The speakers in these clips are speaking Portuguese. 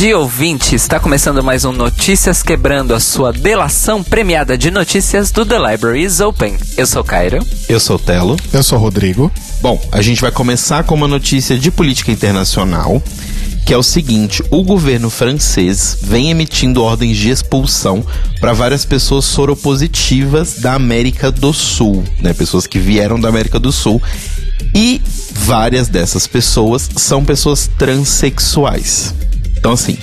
Dia, ouvinte! Está começando mais um Notícias Quebrando, a sua delação premiada de notícias do The Library is Open. Eu sou Cairo. Eu sou Telo. Eu sou Rodrigo. Bom, a gente vai começar com uma notícia de política internacional, que é o seguinte: o governo francês vem emitindo ordens de expulsão para várias pessoas soropositivas da América do Sul, né? Pessoas que vieram da América do Sul. E várias dessas pessoas são pessoas transexuais. Então, assim,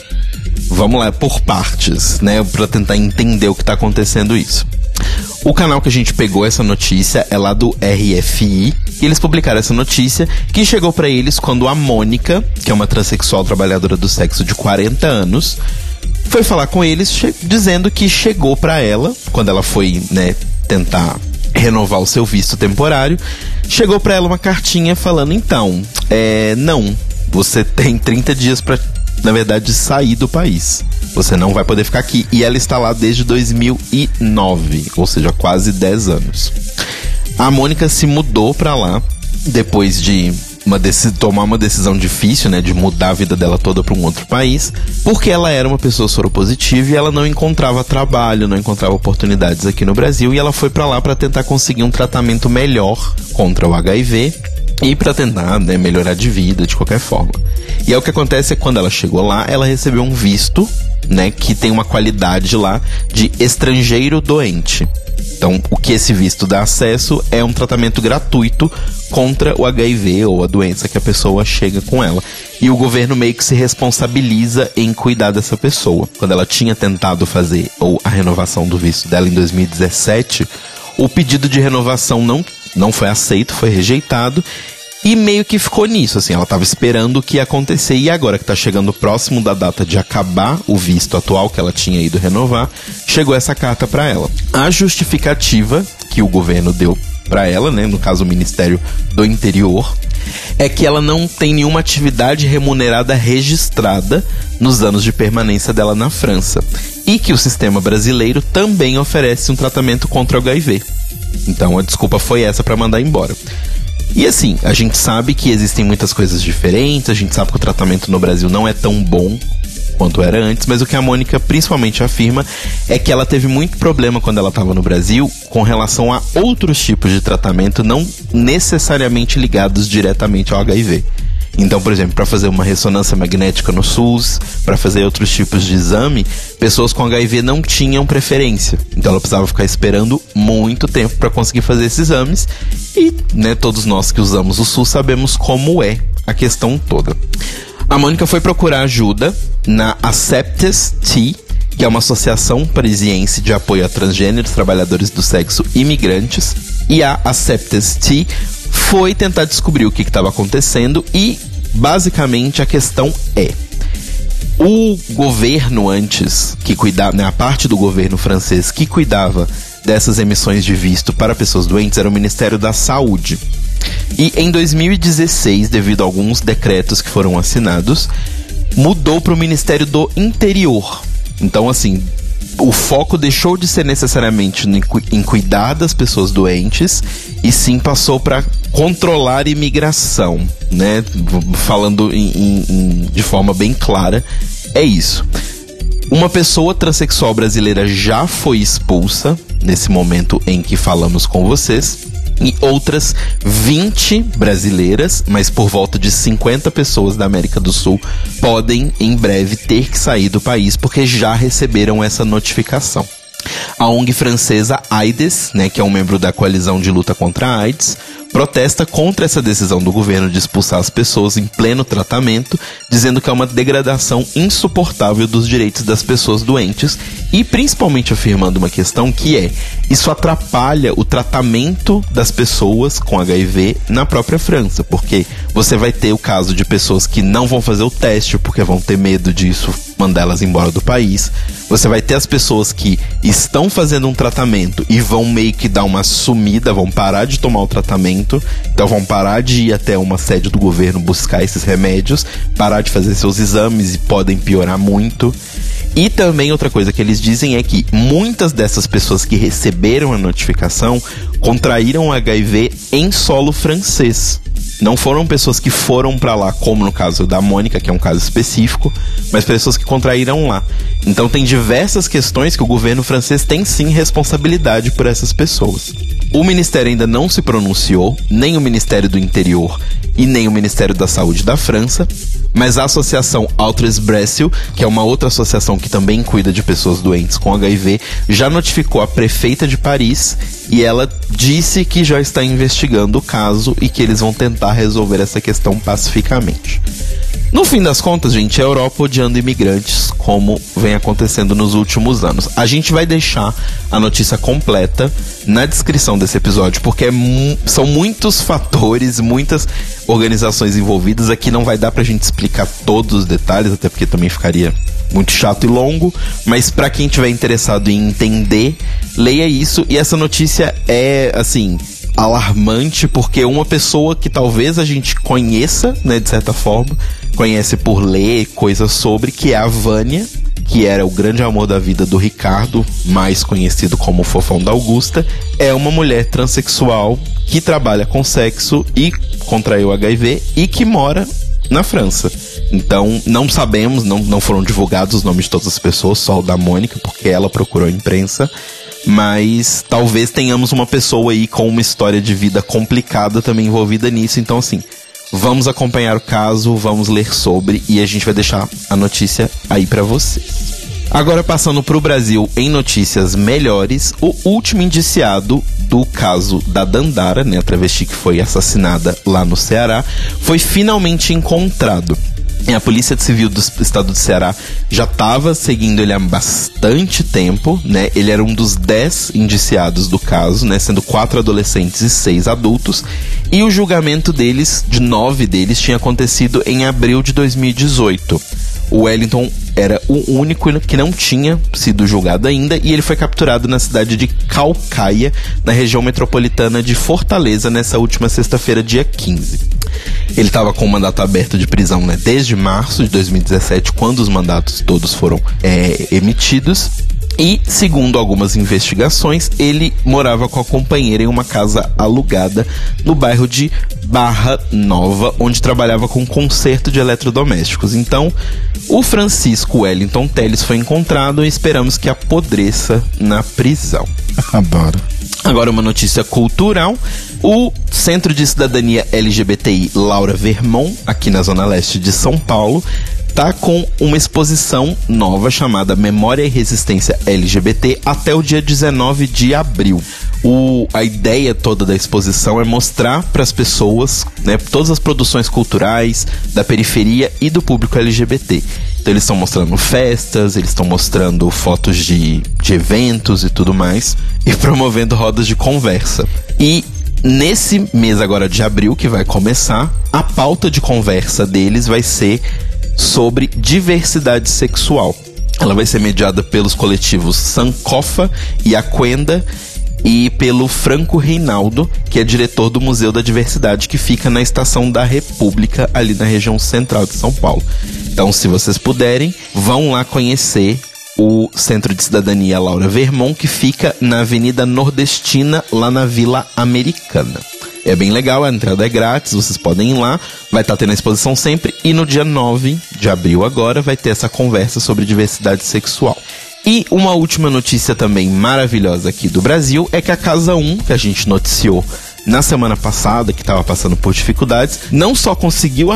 vamos lá por partes, né? Pra tentar entender o que tá acontecendo isso. O canal que a gente pegou essa notícia é lá do RFI. E eles publicaram essa notícia que chegou para eles quando a Mônica, que é uma transexual trabalhadora do sexo de 40 anos, foi falar com eles dizendo que chegou para ela, quando ela foi, né, tentar renovar o seu visto temporário, chegou para ela uma cartinha falando: então, é, não, você tem 30 dias para na verdade, sair do país. Você não vai poder ficar aqui. E ela está lá desde 2009, ou seja, quase 10 anos. A Mônica se mudou para lá depois de uma tomar uma decisão difícil, né, de mudar a vida dela toda para um outro país, porque ela era uma pessoa soropositiva e ela não encontrava trabalho, não encontrava oportunidades aqui no Brasil e ela foi para lá para tentar conseguir um tratamento melhor contra o HIV e para tentar né, melhorar de vida de qualquer forma. E é o que acontece é quando ela chegou lá, ela recebeu um visto, né, que tem uma qualidade lá de estrangeiro doente. Então, o que esse visto dá acesso é um tratamento gratuito contra o HIV ou a doença que a pessoa chega com ela. E o governo meio que se responsabiliza em cuidar dessa pessoa. Quando ela tinha tentado fazer ou a renovação do visto dela em 2017, o pedido de renovação não não foi aceito, foi rejeitado. E meio que ficou nisso, assim, ela estava esperando o que ia acontecer. E agora que está chegando próximo da data de acabar o visto atual que ela tinha ido renovar, chegou essa carta para ela. A justificativa que o governo deu para ela, né, no caso o Ministério do Interior, é que ela não tem nenhuma atividade remunerada registrada nos anos de permanência dela na França e que o sistema brasileiro também oferece um tratamento contra o HIV. Então a desculpa foi essa para mandar embora. E assim, a gente sabe que existem muitas coisas diferentes, a gente sabe que o tratamento no Brasil não é tão bom quanto era antes, mas o que a Mônica principalmente afirma é que ela teve muito problema quando ela estava no Brasil com relação a outros tipos de tratamento não necessariamente ligados diretamente ao HIV. Então, por exemplo, para fazer uma ressonância magnética no SUS, para fazer outros tipos de exame, pessoas com HIV não tinham preferência. Então, ela precisava ficar esperando muito tempo para conseguir fazer esses exames. E, né, todos nós que usamos o SUS sabemos como é a questão toda. A Mônica foi procurar ajuda na Acceptes T, que é uma associação parisiense de apoio a transgêneros, trabalhadores do sexo imigrantes. E a Acceptes T foi tentar descobrir o que estava acontecendo e, basicamente, a questão é. O governo antes, que cuidava, né, a parte do governo francês que cuidava dessas emissões de visto para pessoas doentes era o Ministério da Saúde. E em 2016, devido a alguns decretos que foram assinados, mudou para o Ministério do Interior. Então, assim, o foco deixou de ser necessariamente em cuidar das pessoas doentes e sim passou para controlar imigração, né? Falando em, em, em, de forma bem clara, é isso. Uma pessoa transexual brasileira já foi expulsa nesse momento em que falamos com vocês e outras 20 brasileiras, mas por volta de 50 pessoas da América do Sul podem em breve ter que sair do país porque já receberam essa notificação. A ONG francesa AIDS, né, que é um membro da coalizão de luta contra a AIDS, protesta contra essa decisão do governo de expulsar as pessoas em pleno tratamento, dizendo que é uma degradação insuportável dos direitos das pessoas doentes e principalmente afirmando uma questão que é: isso atrapalha o tratamento das pessoas com HIV na própria França, porque você vai ter o caso de pessoas que não vão fazer o teste porque vão ter medo disso mandar elas embora do país. Você vai ter as pessoas que estão fazendo um tratamento e vão meio que dar uma sumida, vão parar de tomar o tratamento, então vão parar de ir até uma sede do governo buscar esses remédios, parar de fazer seus exames e podem piorar muito. E também outra coisa que eles dizem é que muitas dessas pessoas que receberam a notificação contraíram HIV em solo francês. Não foram pessoas que foram para lá, como no caso da Mônica, que é um caso específico, mas pessoas que contraíram lá. Então tem diversas questões que o governo francês tem sim responsabilidade por essas pessoas. O ministério ainda não se pronunciou, nem o Ministério do Interior e nem o Ministério da Saúde da França, mas a Associação Altres Bressil, que é uma outra associação que também cuida de pessoas doentes com HIV, já notificou a prefeita de Paris e ela disse que já está investigando o caso e que eles vão tentar resolver essa questão pacificamente. No fim das contas, gente, a Europa odiando imigrantes, como vem acontecendo nos últimos anos. A gente vai deixar a notícia completa na descrição desse episódio, porque é mu são muitos fatores, muitas organizações envolvidas. Aqui não vai dar pra gente explicar todos os detalhes, até porque também ficaria muito chato e longo, mas para quem tiver interessado em entender, leia isso. E essa notícia é, assim, alarmante porque uma pessoa que talvez a gente conheça, né, de certa forma, conhece por ler coisas sobre, que é a Vânia, que era o grande amor da vida do Ricardo, mais conhecido como Fofão da Augusta, é uma mulher transexual que trabalha com sexo e contraiu HIV e que mora na França. Então, não sabemos, não, não foram divulgados os nomes de todas as pessoas, só o da Mônica, porque ela procurou a imprensa mas talvez tenhamos uma pessoa aí com uma história de vida complicada também envolvida nisso. Então, assim, vamos acompanhar o caso, vamos ler sobre e a gente vai deixar a notícia aí para vocês. Agora passando para o Brasil em notícias melhores, o último indiciado do caso da Dandara, né, a travesti que foi assassinada lá no Ceará, foi finalmente encontrado. A Polícia Civil do Estado do Ceará já estava seguindo ele há bastante tempo, né? Ele era um dos dez indiciados do caso, né? Sendo quatro adolescentes e seis adultos. E o julgamento deles, de nove deles, tinha acontecido em abril de 2018. O Wellington era o único que não tinha sido julgado ainda e ele foi capturado na cidade de Calcaia, na região metropolitana de Fortaleza, nessa última sexta-feira, dia 15. Ele estava com o mandato aberto de prisão né, desde março de 2017, quando os mandatos todos foram é, emitidos. E, segundo algumas investigações, ele morava com a companheira em uma casa alugada no bairro de Barra Nova, onde trabalhava com conserto de eletrodomésticos. Então, o Francisco Wellington Teles foi encontrado e esperamos que apodreça na prisão. Adoro. Agora uma notícia cultural. O Centro de Cidadania LGBTI Laura Vermont, aqui na Zona Leste de São Paulo, tá com uma exposição nova chamada Memória e Resistência LGBT até o dia 19 de abril. O, a ideia toda da exposição é mostrar para as pessoas né, todas as produções culturais da periferia e do público LGBT. Então eles estão mostrando festas, eles estão mostrando fotos de, de eventos e tudo mais, e promovendo rodas de conversa. E nesse mês agora de abril, que vai começar, a pauta de conversa deles vai ser sobre diversidade sexual. Ela vai ser mediada pelos coletivos Sankofa e Aquenda e pelo Franco Reinaldo, que é diretor do Museu da Diversidade, que fica na Estação da República, ali na região central de São Paulo. Então, se vocês puderem, vão lá conhecer o Centro de Cidadania Laura Vermont, que fica na Avenida Nordestina, lá na Vila Americana. É bem legal, a entrada é grátis, vocês podem ir lá, vai estar tá tendo a exposição sempre. E no dia 9 de abril agora vai ter essa conversa sobre diversidade sexual. E uma última notícia também maravilhosa aqui do Brasil é que a Casa 1, que a gente noticiou na semana passada, que estava passando por dificuldades, não só conseguiu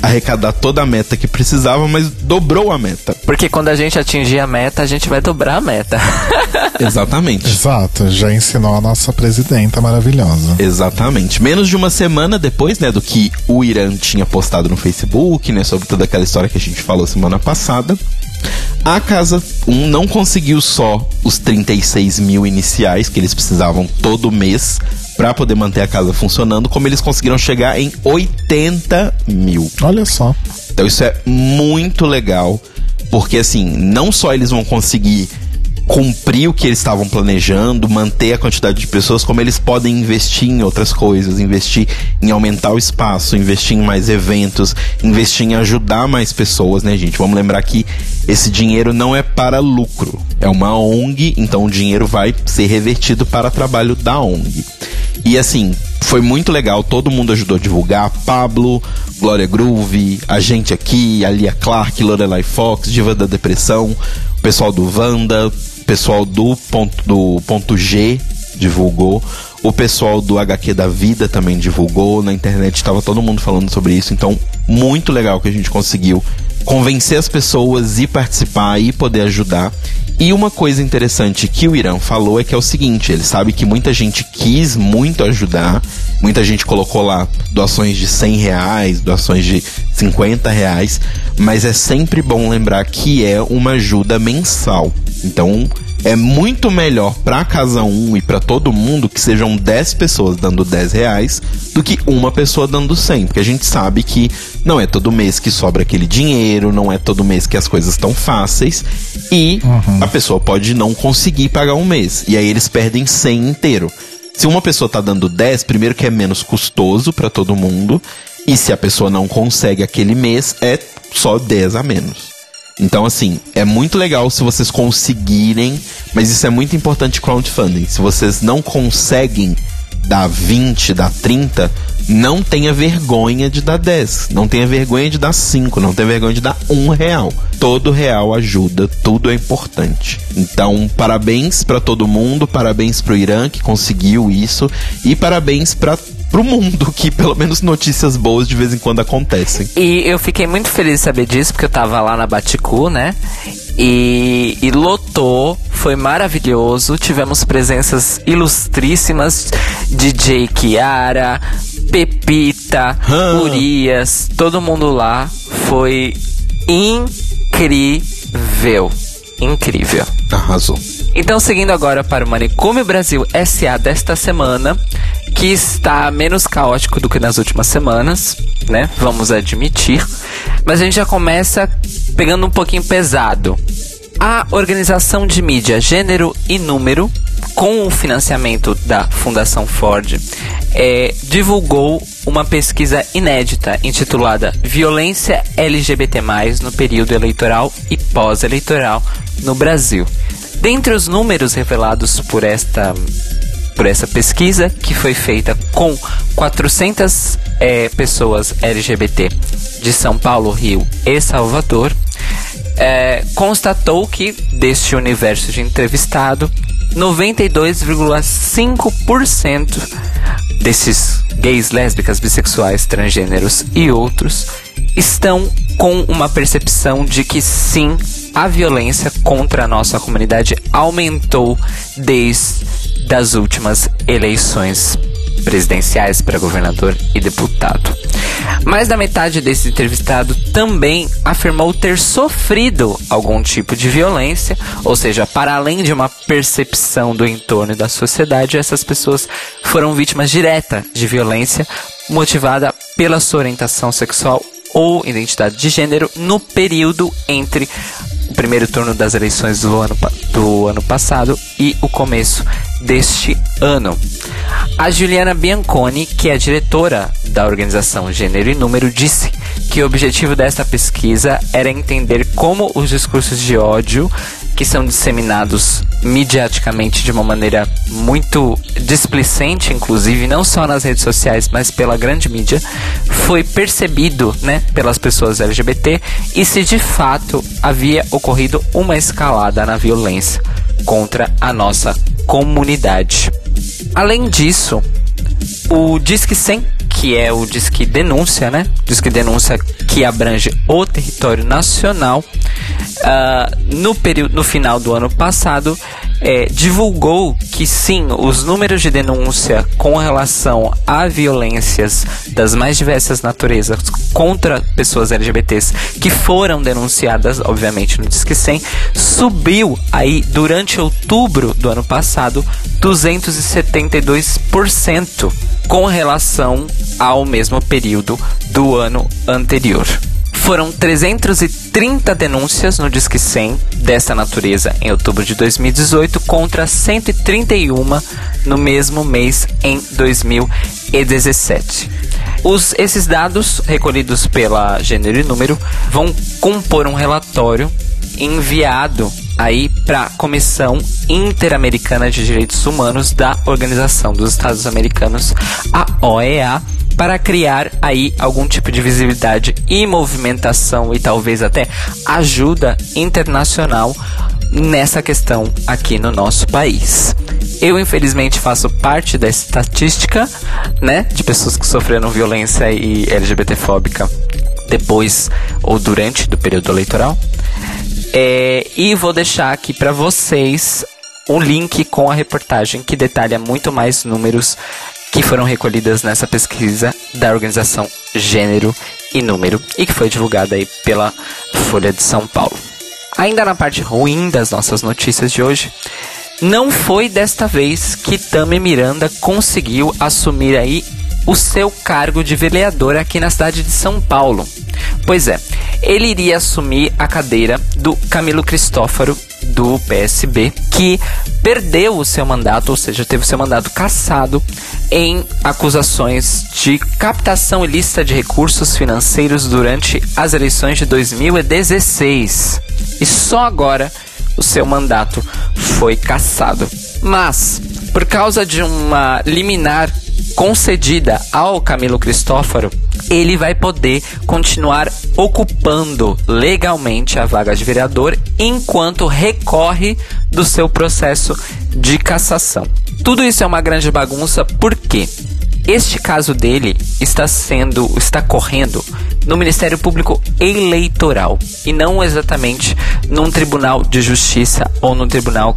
arrecadar toda a meta que precisava, mas dobrou a meta. Porque quando a gente atingir a meta, a gente vai dobrar a meta. Exatamente. Exato, já ensinou a nossa presidenta maravilhosa. Exatamente. Menos de uma semana depois, né, do que o Irã tinha postado no Facebook, né, sobre toda aquela história que a gente falou semana passada. A Casa 1 não conseguiu só os 36 mil iniciais que eles precisavam todo mês para poder manter a casa funcionando, como eles conseguiram chegar em 80 mil. Olha só. Então isso é muito legal, porque assim, não só eles vão conseguir cumprir o que eles estavam planejando, manter a quantidade de pessoas, como eles podem investir em outras coisas, investir em aumentar o espaço, investir em mais eventos, investir em ajudar mais pessoas, né, gente? Vamos lembrar que esse dinheiro não é para lucro, é uma ONG, então o dinheiro vai ser revertido para trabalho da ONG. E assim, foi muito legal, todo mundo ajudou a divulgar. Pablo, Glória Groove, a gente aqui, a Lia Clark, Lorelai Fox, Diva da Depressão, o pessoal do Wanda, pessoal do ponto, do ponto G divulgou. O pessoal do HQ da Vida também divulgou. Na internet estava todo mundo falando sobre isso. Então, muito legal que a gente conseguiu convencer as pessoas e participar e poder ajudar. E uma coisa interessante que o Irã falou é que é o seguinte: ele sabe que muita gente quis muito ajudar, muita gente colocou lá doações de 100 reais, doações de 50 reais, mas é sempre bom lembrar que é uma ajuda mensal. Então, é muito melhor para casa um e para todo mundo que sejam 10 pessoas dando 10 reais do que uma pessoa dando 100, porque a gente sabe que não é todo mês que sobra aquele dinheiro, não é todo mês que as coisas estão fáceis e uhum. a pessoa pode não conseguir pagar um mês e aí eles perdem 100 inteiro. Se uma pessoa tá dando 10, primeiro que é menos custoso para todo mundo, e se a pessoa não consegue aquele mês, é só 10 a menos. Então, assim, é muito legal se vocês conseguirem, mas isso é muito importante crowdfunding. Se vocês não conseguem dar 20, dar 30, não tenha vergonha de dar 10. Não tenha vergonha de dar 5. Não tenha vergonha de dar 1 real. Todo real ajuda, tudo é importante. Então, parabéns para todo mundo, parabéns pro Irã que conseguiu isso e parabéns para pro mundo que pelo menos notícias boas de vez em quando acontecem. E eu fiquei muito feliz de saber disso, porque eu tava lá na Baticu, né? E, e, lotou, foi maravilhoso. Tivemos presenças ilustríssimas: DJ Kiara, Pepita, ah. Urias, todo mundo lá. Foi incrível. Incrível. Arrasou. Então, seguindo agora para o Manicômio Brasil SA desta semana, que está menos caótico do que nas últimas semanas, né? Vamos admitir. Mas a gente já começa pegando um pouquinho pesado. A organização de mídia Gênero e Número, com o financiamento da Fundação Ford, é, divulgou uma pesquisa inédita intitulada Violência LGBT+, no período eleitoral e pós-eleitoral no Brasil. Dentre os números revelados por esta por essa pesquisa que foi feita com 400 é, pessoas LGBT de São Paulo, Rio e Salvador, é, constatou que deste universo de entrevistado, 92,5% desses gays, lésbicas, bissexuais, transgêneros e outros estão com uma percepção de que sim, a violência contra a nossa comunidade aumentou desde das últimas eleições presidenciais para governador e deputado. Mais da metade desse entrevistado também afirmou ter sofrido algum tipo de violência, ou seja, para além de uma percepção do entorno e da sociedade, essas pessoas foram vítimas direta de violência motivada pela sua orientação sexual ou identidade de gênero no período entre primeiro turno das eleições do ano, do ano passado e o começo deste ano. A Juliana Bianconi, que é diretora da organização Gênero e Número, disse que o objetivo desta pesquisa era entender como os discursos de ódio que são disseminados mediaticamente de uma maneira muito displicente, inclusive não só nas redes sociais, mas pela grande mídia, foi percebido, né, pelas pessoas LGBT e se de fato havia ocorrido uma escalada na violência contra a nossa comunidade. Além disso, o Disque 100, que é o Disque Denúncia, né? Disque Denúncia que abrange o território nacional, uh, no, período, no final do ano passado, é, divulgou que sim, os números de denúncia com relação a violências das mais diversas naturezas contra pessoas LGBTs que foram denunciadas, obviamente, no Disque 100, subiu aí durante outubro do ano passado 272% com relação ao mesmo período do ano anterior. Foram 330 denúncias no Disque 100 dessa natureza em outubro de 2018 contra 131 no mesmo mês em 2017. Os, esses dados recolhidos pela Gênero e Número vão compor um relatório enviado aí para a Comissão Interamericana de Direitos Humanos da Organização dos Estados Americanos, a OEA, para criar aí algum tipo de visibilidade e movimentação e talvez até ajuda internacional nessa questão aqui no nosso país. Eu, infelizmente, faço parte da estatística, né, de pessoas que sofreram violência e LGBTfóbica depois ou durante do período eleitoral. É, e vou deixar aqui para vocês um link com a reportagem que detalha muito mais números que foram recolhidas nessa pesquisa da organização Gênero e Número e que foi divulgada aí pela Folha de São Paulo. Ainda na parte ruim das nossas notícias de hoje, não foi desta vez que Tami Miranda conseguiu assumir aí o seu cargo de vereador aqui na cidade de São Paulo. Pois é, ele iria assumir a cadeira do Camilo Cristófaro do PSB, que perdeu o seu mandato, ou seja, teve o seu mandato cassado em acusações de captação ilícita de recursos financeiros durante as eleições de 2016. E só agora o seu mandato foi cassado. Mas, por causa de uma liminar concedida ao Camilo Cristófaro, ele vai poder continuar ocupando legalmente a vaga de vereador enquanto recorre do seu processo de cassação. Tudo isso é uma grande bagunça porque este caso dele está sendo, está correndo no Ministério Público Eleitoral e não exatamente num tribunal de justiça ou num tribunal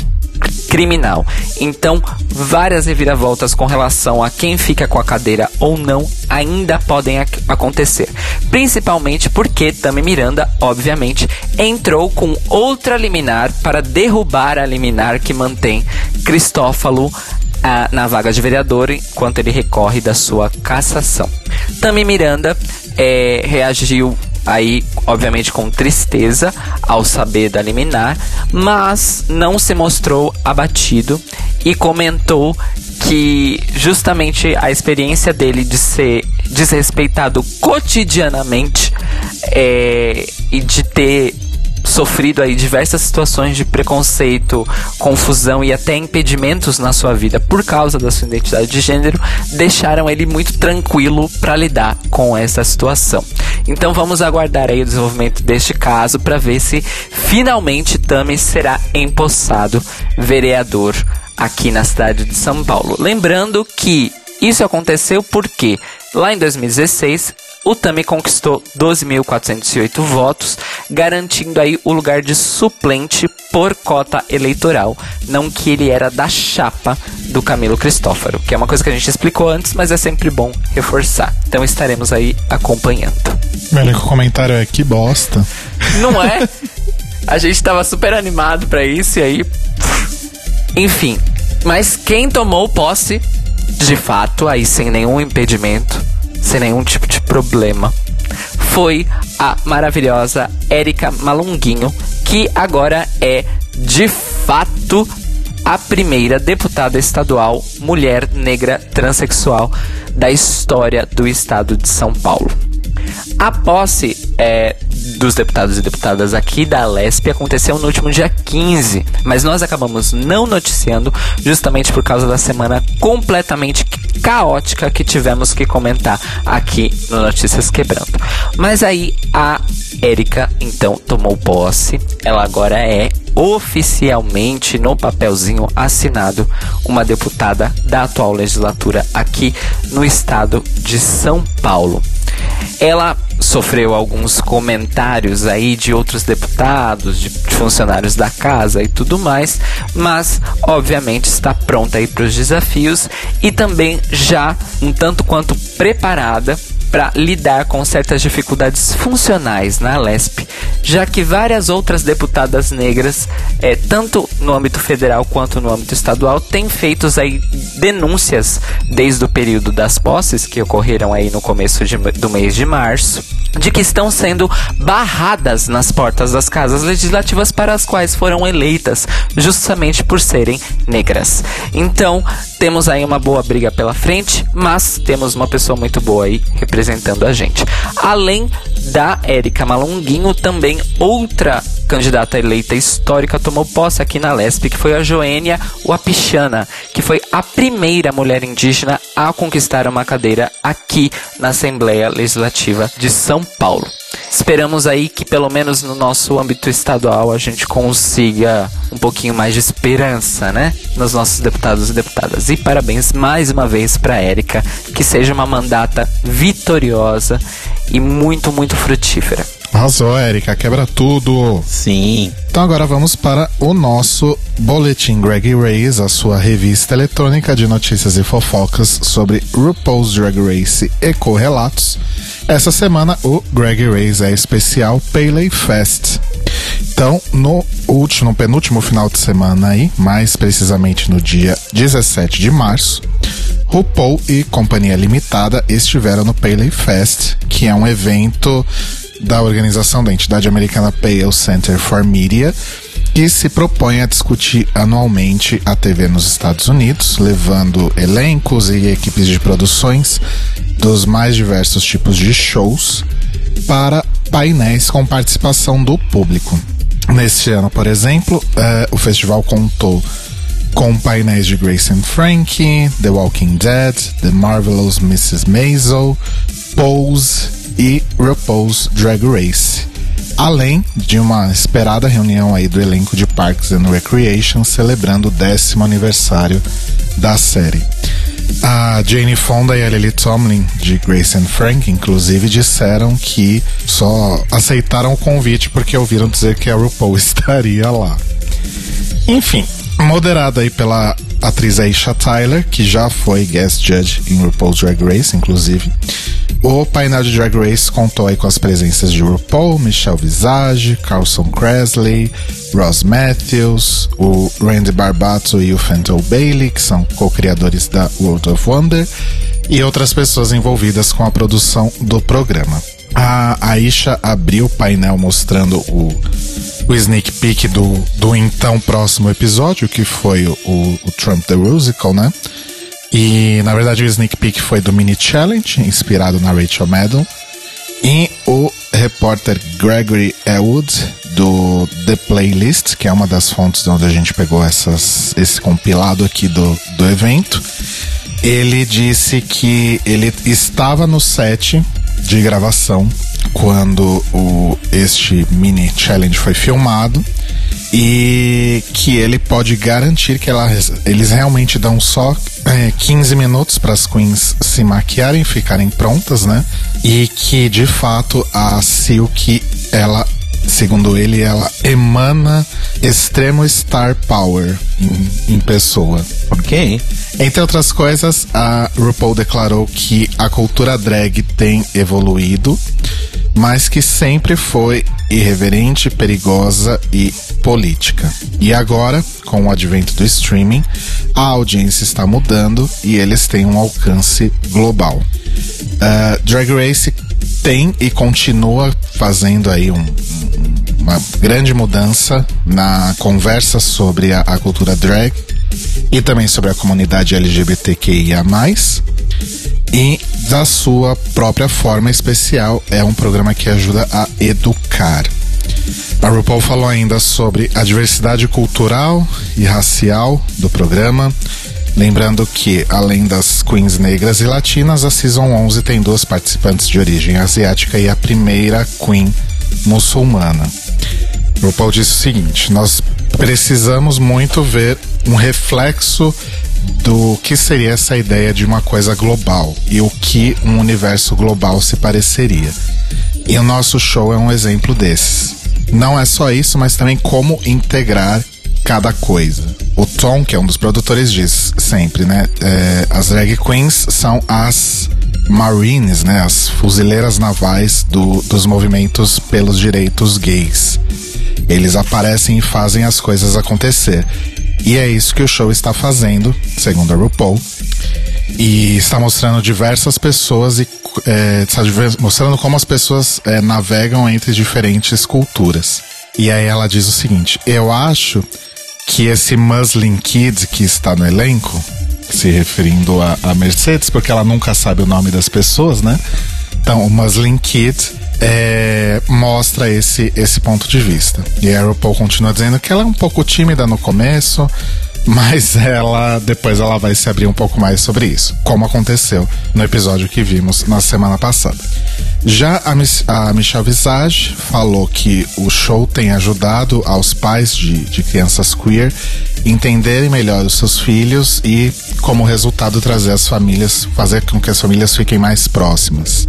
criminal. Então, várias reviravoltas com relação a quem fica com a cadeira ou não ainda podem ac acontecer. Principalmente porque Tami Miranda, obviamente, entrou com outra liminar para derrubar a liminar que mantém Cristófalo ah, na vaga de vereador enquanto ele recorre da sua cassação. Tami Miranda é, reagiu aí, obviamente, com tristeza ao saber da liminar, mas não se mostrou abatido e comentou que justamente a experiência dele de ser desrespeitado cotidianamente é, e de ter sofrido aí diversas situações de preconceito, confusão e até impedimentos na sua vida por causa da sua identidade de gênero, deixaram ele muito tranquilo para lidar com essa situação. Então vamos aguardar aí o desenvolvimento deste caso para ver se finalmente Tami será empossado vereador aqui na cidade de São Paulo. Lembrando que isso aconteceu porque lá em 2016 o Tami conquistou 12.408 votos, garantindo aí o lugar de suplente por cota eleitoral, não que ele era da chapa do Camilo Cristófaro, que é uma coisa que a gente explicou antes, mas é sempre bom reforçar. Então estaremos aí acompanhando. Meu único comentário é que bosta. Não é? A gente tava super animado para isso e aí. Enfim. Mas quem tomou posse, de fato, aí sem nenhum impedimento, sem nenhum tipo de problema, foi a maravilhosa Érica Malunguinho, que agora é de fato a primeira deputada estadual mulher negra transexual da história do estado de São Paulo. A posse é, dos deputados e deputadas aqui da Lesp aconteceu no último dia 15, mas nós acabamos não noticiando justamente por causa da semana completamente caótica que tivemos que comentar aqui no Notícias Quebrando. Mas aí a Érica então tomou posse, ela agora é oficialmente no papelzinho assinado uma deputada da atual legislatura aqui no estado de São Paulo. Ela sofreu alguns comentários aí de outros deputados, de funcionários da casa e tudo mais, mas obviamente está pronta aí para os desafios e também já um tanto quanto preparada para lidar com certas dificuldades funcionais na Lesp, já que várias outras deputadas negras, é, tanto no âmbito federal quanto no âmbito estadual, têm feito aí denúncias desde o período das posses que ocorreram aí no começo de, do mês de março, de que estão sendo barradas nas portas das casas legislativas para as quais foram eleitas, justamente por serem negras. Então, temos aí uma boa briga pela frente, mas temos uma pessoa muito boa aí representando a gente. Além da Érica Malonguinho, também outra candidata eleita histórica tomou posse aqui na Lesp, que foi a Joênia Wapichana, que foi a primeira mulher indígena a conquistar uma cadeira aqui na Assembleia Legislativa de São Paulo. Esperamos aí que pelo menos no nosso âmbito estadual a gente consiga um pouquinho mais de esperança, né, nos nossos deputados e deputadas. E parabéns mais uma vez para Érica, que seja uma mandata vitoriosa e muito, muito frutífera. Arrasou, Érica, quebra tudo. Sim. Então agora vamos para o nosso Boletim Greg Race, a sua revista eletrônica de notícias e fofocas sobre RuPaul's Drag Race e correlatos. Essa semana o Greg Race é especial Pele Fest. Então, no último, penúltimo final de semana aí, mais precisamente no dia 17 de março, RuPaul e Companhia Limitada estiveram no Pele Fest, que é um evento da organização da entidade americana Pale Center for Media, que se propõe a discutir anualmente a TV nos Estados Unidos, levando elencos e equipes de produções dos mais diversos tipos de shows para painéis com participação do público. Neste ano, por exemplo, eh, o festival contou com painéis de Grace and Frankie, The Walking Dead, The Marvelous Mrs. Maisel, Pose e RuPaul's Drag Race. Além de uma esperada reunião aí do elenco de Parks and Recreation celebrando o décimo aniversário da série. A Jane Fonda e a Lily Tomlin de Grace and Frank, inclusive, disseram que só aceitaram o convite porque ouviram dizer que a RuPaul estaria lá. Enfim, moderada aí pela atriz Aisha Tyler, que já foi guest judge em RuPaul's Drag Race, inclusive. O painel de Drag Race contou aí com as presenças de RuPaul, Michelle Visage, Carlson Cresley, Ross Matthews, o Randy Barbato e o Fenton Bailey, que são co-criadores da World of Wonder, e outras pessoas envolvidas com a produção do programa. A Aisha abriu o painel mostrando o, o sneak peek do, do então próximo episódio, que foi o, o Trump the Musical, né? E na verdade o sneak peek foi do Mini Challenge, inspirado na Rachel Maddow. E o repórter Gregory Elwood, do The Playlist, que é uma das fontes de onde a gente pegou essas, esse compilado aqui do, do evento, ele disse que ele estava no set de gravação quando o, este mini challenge foi filmado e que ele pode garantir que ela, eles realmente dão só é, 15 minutos para as queens se maquiarem, ficarem prontas, né? E que de fato a Silk ela segundo ele, ela emana extremo star power em, em, pessoa. Ok. Entre outras coisas, a RuPaul declarou que a cultura drag tem evoluído, mas que sempre foi irreverente, perigosa e política. E agora, com o advento do streaming, a audiência está mudando e eles têm um alcance global. Uh, Drag Race tem e continua fazendo aí um, uma grande mudança na conversa sobre a, a cultura drag e também sobre a comunidade LGBTQIA+. E da sua própria forma especial, é um programa que ajuda a educar. A RuPaul falou ainda sobre a diversidade cultural e racial do programa, Lembrando que, além das queens negras e latinas, a Season 11 tem duas participantes de origem asiática e a primeira queen muçulmana. RuPaul disse o seguinte: Nós precisamos muito ver um reflexo do que seria essa ideia de uma coisa global e o que um universo global se pareceria. E o nosso show é um exemplo desses. Não é só isso, mas também como integrar cada coisa. O Tom, que é um dos produtores, diz sempre, né? É, as drag queens são as Marines, né? As fuzileiras navais do, dos movimentos pelos direitos gays. Eles aparecem e fazem as coisas acontecer. E é isso que o show está fazendo, segundo a RuPaul. E está mostrando diversas pessoas e é, está mostrando como as pessoas é, navegam entre diferentes culturas. E aí ela diz o seguinte: Eu acho que esse Muslin Kid que está no elenco, se referindo a, a Mercedes, porque ela nunca sabe o nome das pessoas, né? Então, o Muslin Kid é, mostra esse, esse ponto de vista. E a RuPaul continua dizendo que ela é um pouco tímida no começo, mas ela depois ela vai se abrir um pouco mais sobre isso, como aconteceu no episódio que vimos na semana passada. Já a, a Michelle Visage falou que o show tem ajudado aos pais de, de crianças queer entenderem melhor os seus filhos e, como resultado, trazer as famílias, fazer com que as famílias fiquem mais próximas.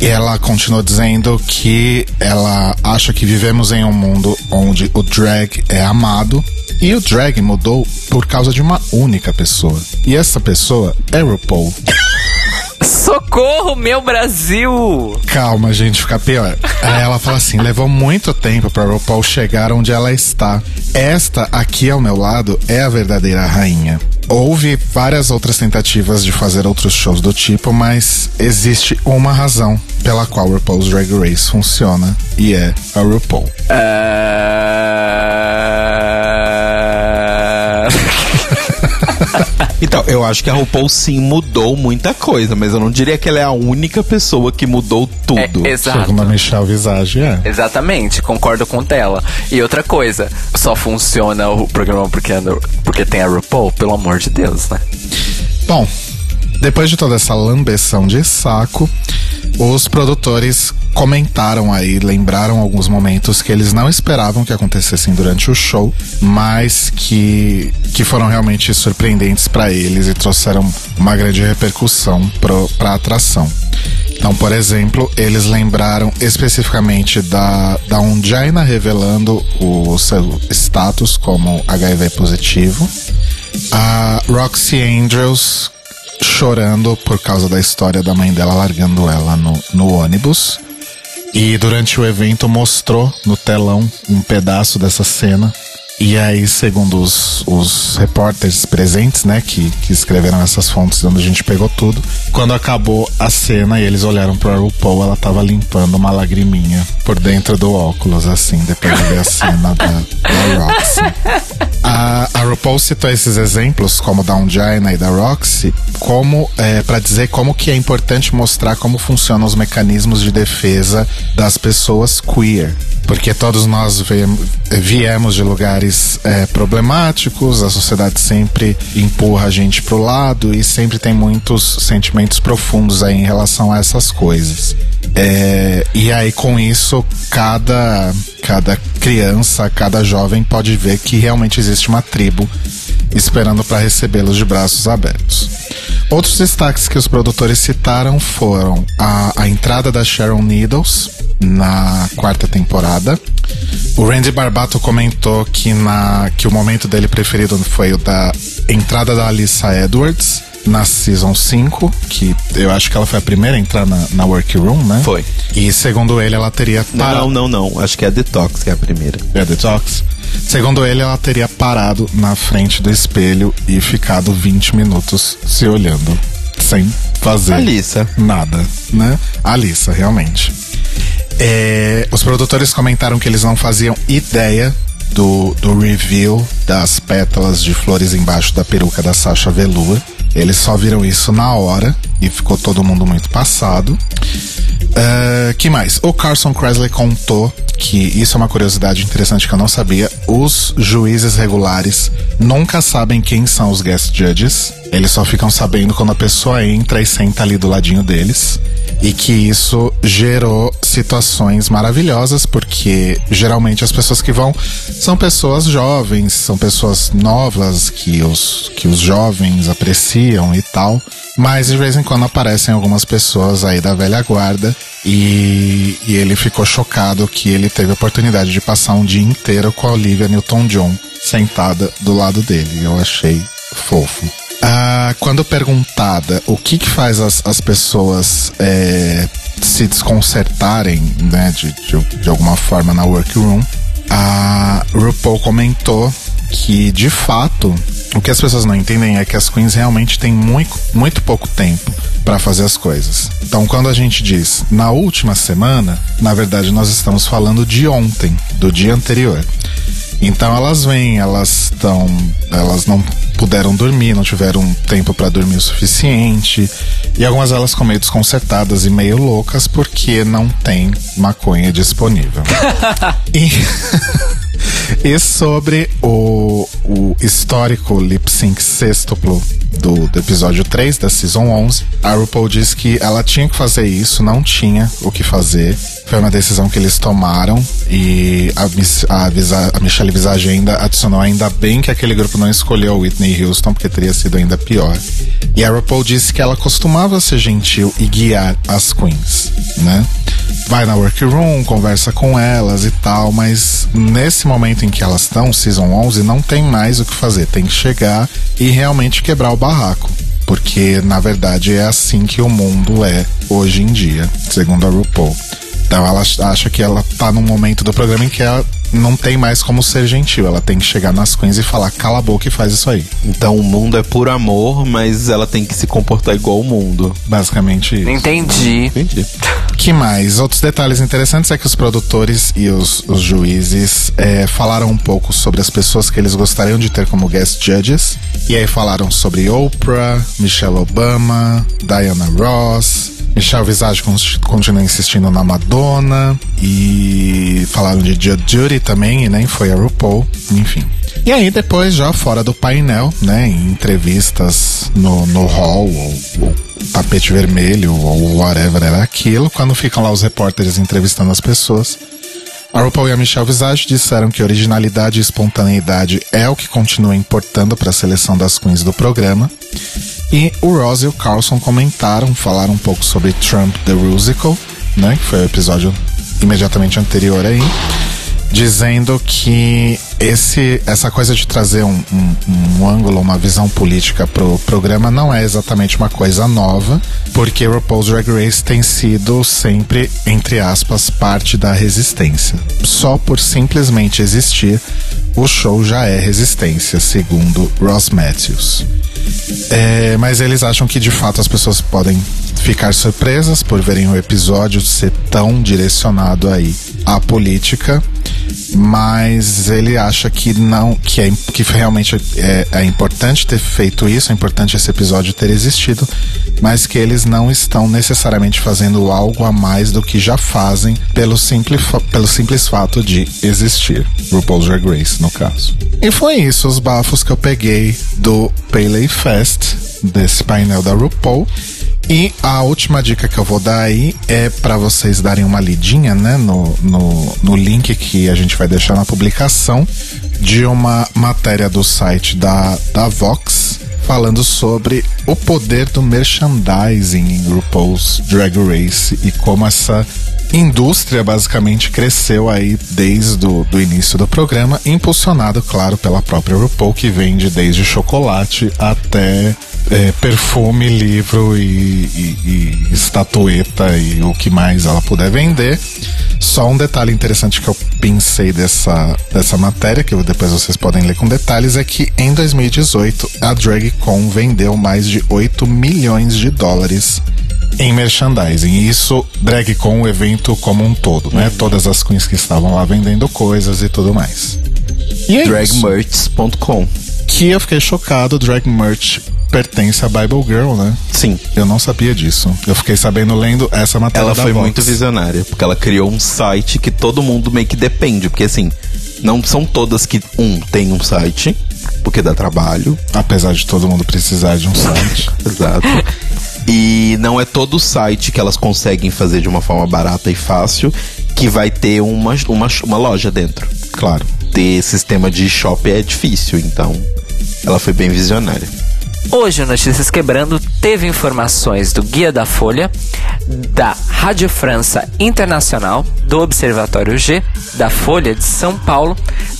E ela continuou dizendo que ela acha que vivemos em um mundo onde o drag é amado e o drag mudou por causa de uma única pessoa. E essa pessoa é RuPaul. Socorro, meu Brasil! Calma, gente, fica pior. Aí ela fala assim: levou muito tempo pra RuPaul chegar onde ela está. Esta aqui ao meu lado é a verdadeira rainha. Houve várias outras tentativas de fazer outros shows do tipo, mas existe uma razão pela qual RuPaul's Drag Race funciona e é a RuPaul. então, eu acho que a RuPaul sim mudou muita coisa, mas eu não diria que ela é a única pessoa que mudou tudo. É, exato. Segundo a Michelle Visage, é. Exatamente, concordo com ela. E outra coisa, só funciona o programa porque, porque tem a RuPaul, pelo amor de Deus, né? Bom, depois de toda essa lambeção de saco, os produtores comentaram aí, lembraram alguns momentos que eles não esperavam que acontecessem durante o show, mas que, que foram realmente surpreendentes para eles e trouxeram uma grande repercussão para a atração. Então, por exemplo, eles lembraram especificamente da, da Undina revelando o seu status como HIV positivo, a Roxy Angels chorando por causa da história da mãe dela largando ela no, no ônibus. E durante o evento mostrou no telão um pedaço dessa cena. E aí, segundo os, os repórteres presentes, né, que, que escreveram essas fontes onde a gente pegou tudo, quando acabou a cena e eles olharam pra RuPaul, ela tava limpando uma lagriminha por dentro do óculos, assim, depois de ver a cena da, da Roxy. A, a RuPaul citou esses exemplos, como da Ungina e da Roxy, como é, para dizer como que é importante mostrar como funcionam os mecanismos de defesa das pessoas queer. Porque todos nós viemos de lugares é, problemáticos, a sociedade sempre empurra a gente pro lado e sempre tem muitos sentimentos profundos aí em relação a essas coisas. É, e aí com isso, cada, cada criança, cada jovem pode ver que realmente existe uma tribo esperando para recebê-los de braços abertos. Outros destaques que os produtores citaram foram a, a entrada da Sharon Needles na quarta temporada. O Randy Barbato comentou que, na, que o momento dele preferido foi o da entrada da Alyssa Edwards na Season 5, que eu acho que ela foi a primeira a entrar na, na Workroom, né? Foi. E segundo ele, ela teria parado. Não, não, não. Acho que é a Detox que é a primeira. É a Detox? Segundo ele, ela teria parado na frente do espelho e ficado 20 minutos se olhando, sem fazer Alissa. nada, né? Alissa, realmente. É, os produtores comentaram que eles não faziam ideia do, do review das pétalas de flores embaixo da peruca da Sasha Velour. Eles só viram isso na hora e ficou todo mundo muito passado. Uh, que mais? O Carson Kresley contou que isso é uma curiosidade interessante que eu não sabia. Os juízes regulares nunca sabem quem são os guest judges. Eles só ficam sabendo quando a pessoa entra e senta ali do ladinho deles. E que isso gerou situações maravilhosas, porque geralmente as pessoas que vão são pessoas jovens, são pessoas novas que os, que os jovens apreciam e tal. Mas de vez em quando aparecem algumas pessoas aí da velha guarda e, e ele ficou chocado que ele teve a oportunidade de passar um dia inteiro com a Olivia Newton-John sentada do lado dele. Eu achei fofo. Ah, quando perguntada o que, que faz as, as pessoas é, se desconcertarem né, de, de, de alguma forma na workroom, a RuPaul comentou que de fato o que as pessoas não entendem é que as queens realmente têm muito, muito pouco tempo para fazer as coisas. Então, quando a gente diz na última semana, na verdade nós estamos falando de ontem, do dia anterior. Então elas vêm, elas estão, elas não puderam dormir, não tiveram tempo para dormir o suficiente. E algumas delas ficam meio desconcertadas e meio loucas porque não tem maconha disponível. e, e sobre o, o histórico lip sync sextuplo do, do episódio 3 da Season 11, a RuPaul diz que ela tinha que fazer isso, não tinha o que fazer. Foi uma decisão que eles tomaram e a, a, a Michelle Visage ainda adicionou ainda bem que aquele grupo não escolheu Whitney Houston, porque teria sido ainda pior. E a RuPaul disse que ela costumava ser gentil e guiar as queens, né? Vai na workroom, conversa com elas e tal, mas nesse momento em que elas estão, Season 11, não tem mais o que fazer. Tem que chegar e realmente quebrar o barraco. Porque, na verdade, é assim que o mundo é hoje em dia, segundo a RuPaul. Então ela acha que ela tá num momento do programa em que ela não tem mais como ser gentil. Ela tem que chegar nas queens e falar, cala a boca e faz isso aí. Então o mundo é por amor, mas ela tem que se comportar igual o mundo. Basicamente isso. Entendi. Entendi. Que mais? Outros detalhes interessantes é que os produtores e os, os juízes é, falaram um pouco sobre as pessoas que eles gostariam de ter como guest judges. E aí falaram sobre Oprah, Michelle Obama, Diana Ross, Michelle Visage continua insistindo na Madonna. E falaram de Judy também, e nem foi a RuPaul, enfim. E aí depois, já fora do painel, né, em entrevistas no, no hall, ou, ou tapete vermelho, ou whatever era aquilo, quando ficam lá os repórteres entrevistando as pessoas, a RuPaul e a Michelle Visage disseram que originalidade e espontaneidade é o que continua importando para a seleção das queens do programa. E o Ross e o Carlson comentaram, falaram um pouco sobre Trump the Rusical, né? Que foi o episódio imediatamente anterior aí dizendo que esse, essa coisa de trazer um, um, um, ângulo, uma visão política pro programa não é exatamente uma coisa nova, porque RuPaul's Drag Race tem sido sempre, entre aspas, parte da resistência. Só por simplesmente existir, o show já é resistência, segundo Ross Matthews. É, mas eles acham que de fato as pessoas podem ficar surpresas por verem o episódio ser tão direcionado aí à política mas ele acha que não que, é, que realmente é, é, importante ter feito isso, é importante esse episódio ter existido, mas que eles não estão necessariamente fazendo algo a mais do que já fazem pelo simples, pelo simples fato de existir. RuPaul's Drag Race, no caso. E foi isso, os bafos que eu peguei do Pele Fest, desse painel da RuPaul. E a última dica que eu vou dar aí é para vocês darem uma lidinha, né, no, no, no link que a gente vai deixar na publicação de uma matéria do site da, da Vox falando sobre o poder do merchandising em RuPaul's Drag Race e como essa indústria basicamente cresceu aí desde o do início do programa, impulsionado, claro, pela própria RuPaul, que vende desde chocolate até é, perfume, livro e, e, e, estatueta e o que mais ela puder vender. Só um detalhe interessante que eu pensei dessa, dessa matéria, que depois vocês podem ler com detalhes, é que em 2018 a DragCon vendeu mais de 8 milhões de dólares em merchandising. Isso, DragCon, o evento como um todo, né? Uhum. Todas as queens que estavam lá vendendo coisas e tudo mais. E é Dragmerch.com. Que eu fiquei chocado, Drag Merch pertence à Bible Girl, né? Sim. Eu não sabia disso. Eu fiquei sabendo lendo essa matéria. Ela foi Vox. muito visionária, porque ela criou um site que todo mundo meio que depende, porque assim, não são todas que um tem um site, porque dá trabalho. Apesar de todo mundo precisar de um site. Exato. E não é todo site que elas conseguem fazer de uma forma barata e fácil que vai ter uma, uma, uma loja dentro. Claro. Ter sistema de shopping é difícil, então ela foi bem visionária. Hoje Notícias Quebrando teve informações do Guia da Folha, da Rádio França Internacional, do Observatório G, da Folha de São Paulo,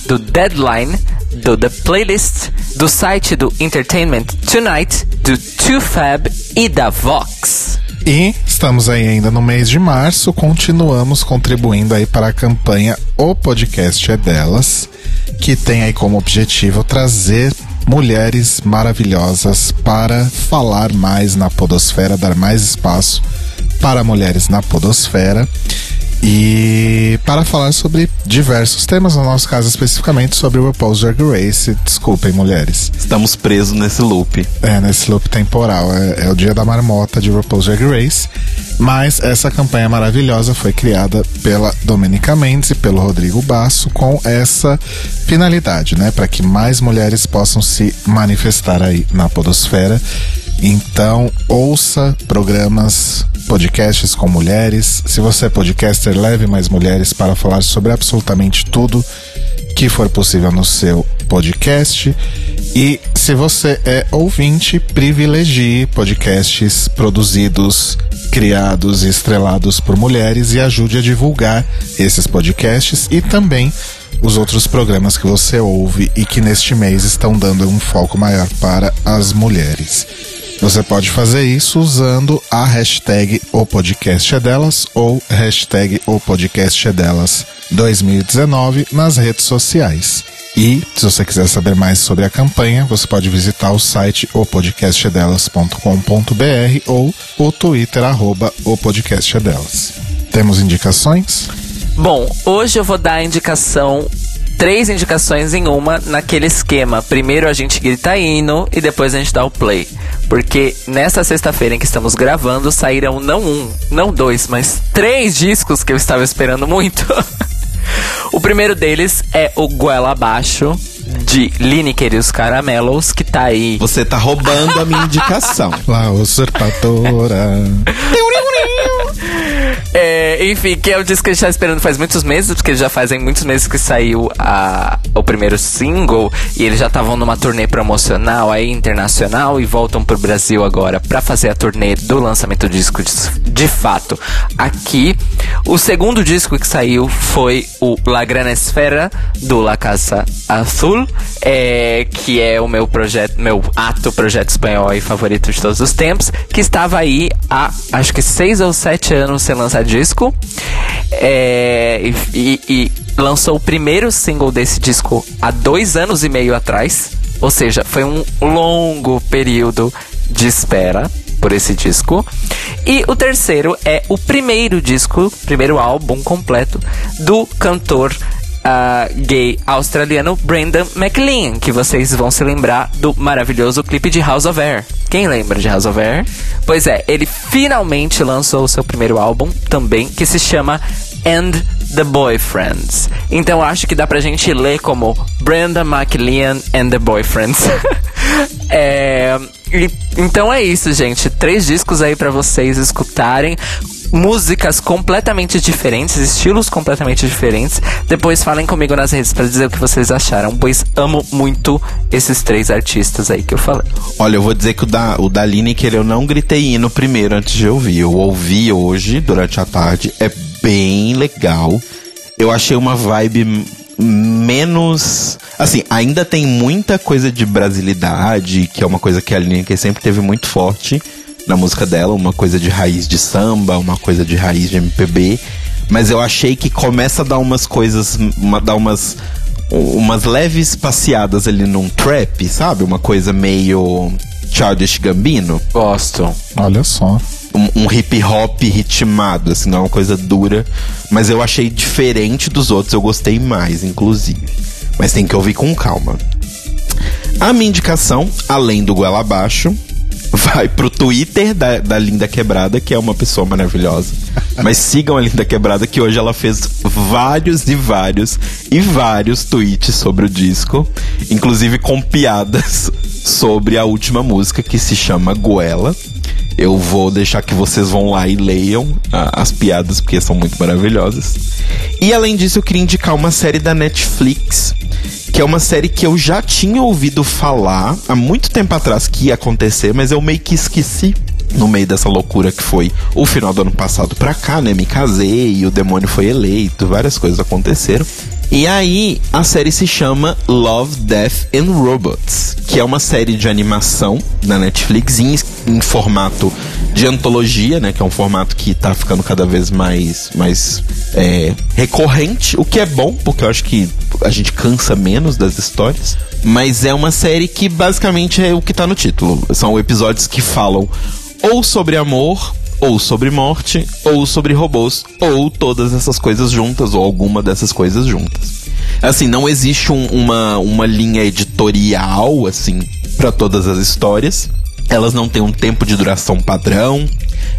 do Deadline, do The Playlist, do site do Entertainment Tonight, do 2Fab e da Vox. E estamos aí ainda no mês de março, continuamos contribuindo aí para a campanha O Podcast é Delas, que tem aí como objetivo trazer mulheres maravilhosas para falar mais na podosfera, dar mais espaço para mulheres na podosfera. E para falar sobre diversos temas, no nosso caso especificamente sobre o RuPaul's Drag Race. Desculpem, mulheres. Estamos presos nesse loop. É, nesse loop temporal. É, é o dia da marmota de RuPaul's Drag Race. Mas essa campanha maravilhosa foi criada pela Domenica Mendes e pelo Rodrigo Basso com essa finalidade, né? Para que mais mulheres possam se manifestar aí na podosfera. Então, ouça programas, podcasts com mulheres. Se você é podcaster, leve mais mulheres para falar sobre absolutamente tudo que for possível no seu podcast. E se você é ouvinte, privilegie podcasts produzidos, criados e estrelados por mulheres e ajude a divulgar esses podcasts e também os outros programas que você ouve e que neste mês estão dando um foco maior para as mulheres. Você pode fazer isso usando a hashtag O Podcast é Delas ou hashtag O Podcast é Delas 2019 nas redes sociais. E, se você quiser saber mais sobre a campanha, você pode visitar o site opodcastedelas.com.br ou o Twitter, arroba o podcast é delas. Temos indicações? Bom, hoje eu vou dar a indicação três indicações em uma naquele esquema. Primeiro a gente grita hino e depois a gente dá o play. Porque nessa sexta-feira em que estamos gravando saíram não um, não dois, mas três discos que eu estava esperando muito. o primeiro deles é o Goela Abaixo, de Lineker e os Caramelos, que tá aí. Você tá roubando a minha indicação. La usurpadora. Enfim, que é o disco que a gente tá esperando faz muitos meses, porque já fazem muitos meses que saiu a, o primeiro single e eles já estavam numa turnê promocional aí internacional e voltam pro Brasil agora para fazer a turnê do lançamento do disco de, de, fato aqui. O segundo disco que saiu foi o La Gran Esfera do La Casa Azul, é, que é o meu projeto, meu ato projeto espanhol e favorito de todos os tempos, que estava aí há acho que seis ou sete anos sem lançar disco. É, e, e, lançou o primeiro single desse disco há dois anos e meio atrás. Ou seja, foi um longo período de espera por esse disco. E o terceiro é o primeiro disco, primeiro álbum completo do cantor uh, gay australiano Brendan McLean, que vocês vão se lembrar do maravilhoso clipe de House of Air. Quem lembra de House of Air? Pois é, ele finalmente lançou o seu primeiro álbum também, que se chama And the Boyfriends. Então acho que dá pra gente ler como Brenda McLean and the Boyfriends. é, e, então é isso, gente. Três discos aí para vocês escutarem músicas completamente diferentes, estilos completamente diferentes. Depois falem comigo nas redes para dizer o que vocês acharam, pois amo muito esses três artistas aí que eu falei. Olha, eu vou dizer que o da, o da Lineker eu não gritei hino primeiro antes de ouvir. Eu ouvi hoje, durante a tarde. É bem legal. Eu achei uma vibe menos. Assim, ainda tem muita coisa de brasilidade, que é uma coisa que a Lineker sempre teve muito forte na música dela, uma coisa de raiz de samba, uma coisa de raiz de MPB. Mas eu achei que começa a dar umas coisas, uma, dar umas, umas leves passeadas ali num trap, sabe? Uma coisa meio Childish Gambino. Gosto. Olha só. Um, um, hip hop ritmado, assim, não é uma coisa dura. Mas eu achei diferente dos outros, eu gostei mais, inclusive. Mas tem que ouvir com calma. A minha indicação, além do Goela Abaixo, vai pro Twitter da, da Linda Quebrada, que é uma pessoa maravilhosa. Mas sigam a Linda Quebrada, que hoje ela fez vários e vários e vários tweets sobre o disco, inclusive com piadas sobre a última música que se chama Goela. Eu vou deixar que vocês vão lá e leiam ah, as piadas, porque são muito maravilhosas. E além disso, eu queria indicar uma série da Netflix que é uma série que eu já tinha ouvido falar há muito tempo atrás que ia acontecer, mas eu meio que esqueci no meio dessa loucura que foi o final do ano passado pra cá, né? Me casei o demônio foi eleito, várias coisas aconteceram. E aí, a série se chama Love, Death and Robots, que é uma série de animação na Netflix em, em, formato de antologia, né? Que é um formato que tá ficando cada vez mais, mais é, recorrente, o que é bom, porque eu acho que a gente cansa menos das histórias. Mas é uma série que basicamente é o que tá no título. São episódios que falam ou sobre amor ou sobre morte, ou sobre robôs, ou todas essas coisas juntas, ou alguma dessas coisas juntas. Assim, não existe um, uma, uma linha editorial, assim, para todas as histórias. Elas não têm um tempo de duração padrão,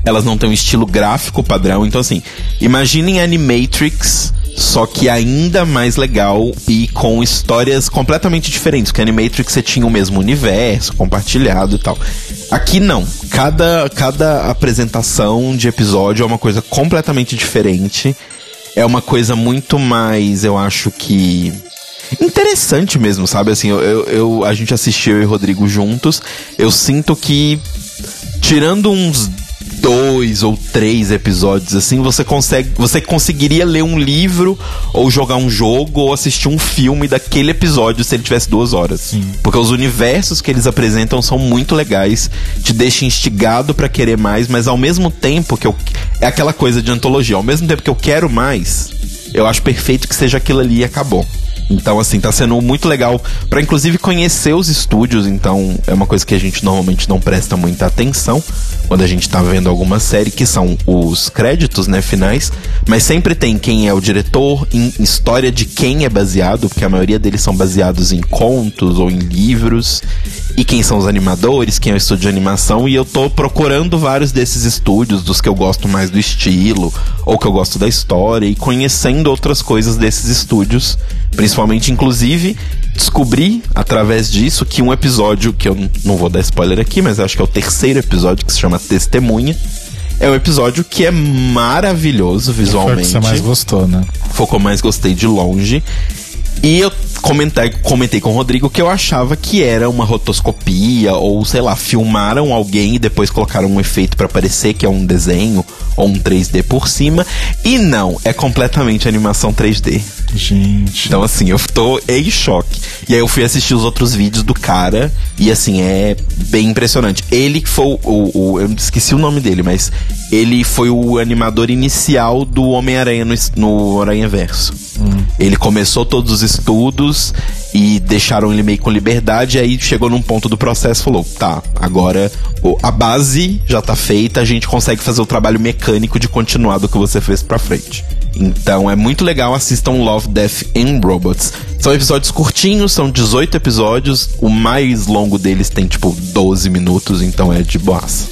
elas não têm um estilo gráfico padrão. Então, assim, imaginem Animatrix só que ainda mais legal e com histórias completamente diferentes. Porque Animatrix você tinha o mesmo universo compartilhado e tal. Aqui não. Cada, cada apresentação de episódio é uma coisa completamente diferente. É uma coisa muito mais, eu acho que. Interessante mesmo, sabe? Assim, eu, eu, eu a gente assistiu eu e Rodrigo juntos. Eu sinto que, tirando uns dois ou três episódios assim, você consegue, você conseguiria ler um livro ou jogar um jogo ou assistir um filme daquele episódio se ele tivesse duas horas. Sim. Porque os universos que eles apresentam são muito legais, te deixa instigado para querer mais, mas ao mesmo tempo que eu é aquela coisa de antologia, ao mesmo tempo que eu quero mais, eu acho perfeito que seja aquilo ali e acabou. Então, assim, tá sendo muito legal para inclusive conhecer os estúdios. Então, é uma coisa que a gente normalmente não presta muita atenção quando a gente tá vendo alguma série, que são os créditos, né, finais. Mas sempre tem quem é o diretor, em história de quem é baseado, porque a maioria deles são baseados em contos ou em livros. E quem são os animadores, quem é o estúdio de animação. E eu tô procurando vários desses estúdios, dos que eu gosto mais do estilo, ou que eu gosto da história, e conhecendo outras coisas desses estúdios Principalmente, inclusive, descobri através disso que um episódio, que eu não vou dar spoiler aqui, mas acho que é o terceiro episódio, que se chama Testemunha. É um episódio que é maravilhoso visualmente. Foi o que você mais gostou, né? Foi o que eu mais gostei de longe. E eu comentei, comentei com o Rodrigo que eu achava que era uma rotoscopia, ou sei lá, filmaram alguém e depois colocaram um efeito para parecer que é um desenho ou um 3D por cima. E não, é completamente animação 3D. Gente. Então, assim, eu tô em choque. E aí eu fui assistir os outros vídeos do cara. E assim, é bem impressionante. Ele foi o. o, o eu esqueci o nome dele, mas ele foi o animador inicial do Homem-Aranha no, no Aranha Verso. Hum. Ele começou todos os estudos e deixaram ele meio com liberdade. E aí chegou num ponto do processo falou: tá, agora a base já tá feita, a gente consegue fazer o trabalho mecânico de continuar do que você fez pra frente. Então é muito legal, assistam Love, Death and Robots. São episódios curtinhos, são 18 episódios. O mais longo deles tem tipo 12 minutos, então é de boas.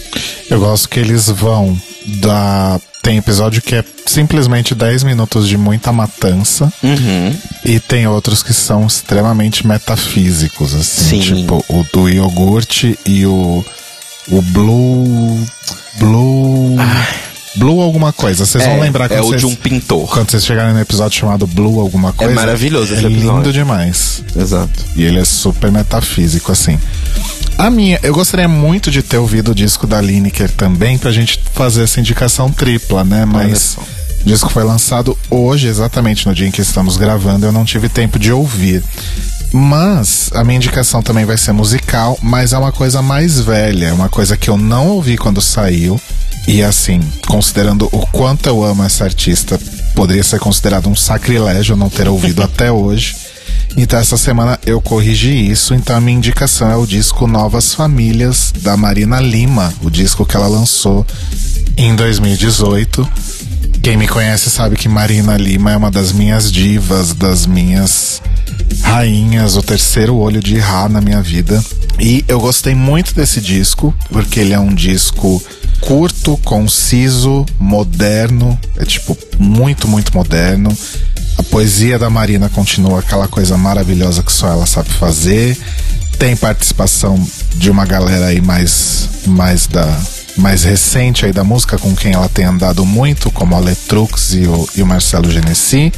Eu gosto que eles vão da. Tem episódio que é simplesmente 10 minutos de muita matança. Uhum. E tem outros que são extremamente metafísicos, assim. Sim. Tipo, o do iogurte e o. O Blue. Blue. Ai. Blue alguma coisa. Vocês é, vão lembrar quando É o de um pintor. Quando vocês chegarem no episódio chamado Blue alguma coisa. É maravilhoso esse é episódio. lindo demais. Exato. E ele é super metafísico, assim. A minha, eu gostaria muito de ter ouvido o disco da Lineker também, pra gente fazer essa indicação tripla, né? Mas o disco foi lançado hoje, exatamente no dia em que estamos gravando, eu não tive tempo de ouvir. Mas a minha indicação também vai ser musical, mas é uma coisa mais velha, é uma coisa que eu não ouvi quando saiu. E assim, considerando o quanto eu amo essa artista, poderia ser considerado um sacrilégio não ter ouvido até hoje. Então essa semana eu corrigi isso, então a minha indicação é o disco Novas Famílias da Marina Lima, o disco que ela lançou em 2018. Quem me conhece sabe que Marina Lima é uma das minhas divas, das minhas rainhas, o terceiro olho de Ra na minha vida. E eu gostei muito desse disco, porque ele é um disco curto, conciso, moderno, é tipo muito, muito moderno. A poesia da Marina continua aquela coisa maravilhosa que só ela sabe fazer. Tem participação de uma galera aí mais, mais da mais recente aí da música com quem ela tem andado muito, como a Letrux e o, e o Marcelo Genesi.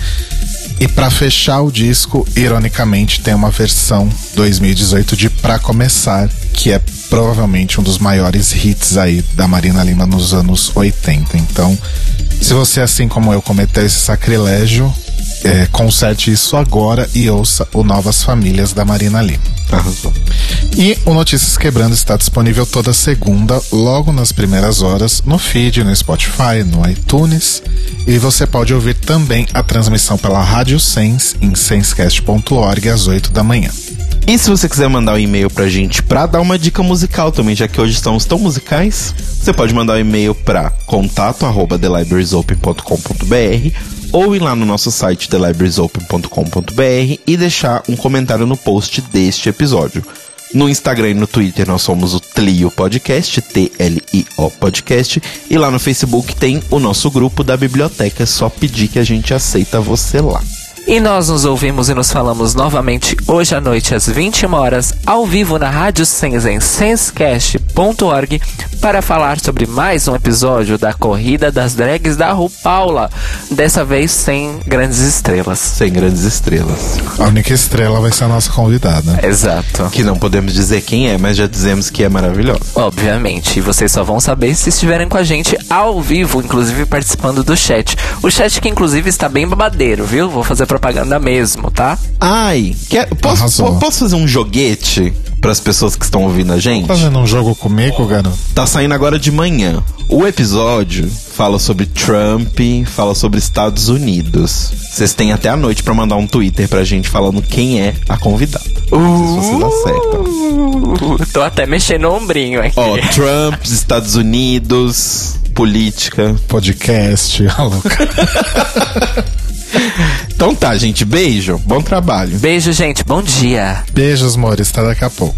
E para fechar o disco, ironicamente, tem uma versão 2018 de Pra Começar, que é provavelmente um dos maiores hits aí da Marina Lima nos anos 80. Então, se você, assim como eu, cometeu esse sacrilégio, é, conserte isso agora e ouça o Novas Famílias da Marina Lima. Arrasou. E o Notícias Quebrando está disponível toda segunda, logo nas primeiras horas, no feed, no Spotify, no iTunes. E você pode ouvir também a transmissão pela Rádio Sense em sensecast.org às 8 da manhã. E se você quiser mandar um e-mail pra gente pra dar uma dica musical também, já que hoje estamos tão musicais, você pode mandar um e-mail pra contato arroba thelibrariesopen.com.br ou ir lá no nosso site thelibrariesopen.com.br e deixar um comentário no post deste episódio. No Instagram e no Twitter nós somos o Tlio Podcast, T-L-I-O Podcast. E lá no Facebook tem o nosso grupo da biblioteca. É só pedir que a gente aceita você lá. E nós nos ouvimos e nos falamos novamente hoje à noite às 21 horas, ao vivo na Rádio Sense em sensecast.org para falar sobre mais um episódio da Corrida das Drags da Ru Paula, dessa vez sem grandes estrelas. Sem grandes estrelas. A única estrela vai ser a nossa convidada. Exato. Que não podemos dizer quem é, mas já dizemos que é maravilhosa. Obviamente, e vocês só vão saber se estiverem com a gente ao vivo, inclusive participando do chat. O chat que inclusive está bem babadeiro, viu? Vou fazer propaganda mesmo, tá? Ai, quer, posso, Arrasou. posso fazer um joguete para as pessoas que estão ouvindo a gente? Fazendo um jogo comigo, garoto? Tá saindo agora de manhã. O episódio fala sobre Trump, fala sobre Estados Unidos. Vocês têm até a noite pra mandar um Twitter pra gente falando quem é a convidada. Não sei se vocês acertam. Uh, tô até mexendo o ombrinho aqui. Ó, Trump, Estados Unidos, política. Podcast, a louca. Então tá, gente. Beijo. Bom trabalho. Beijo, gente. Bom dia. Beijos, amores. Até daqui a pouco.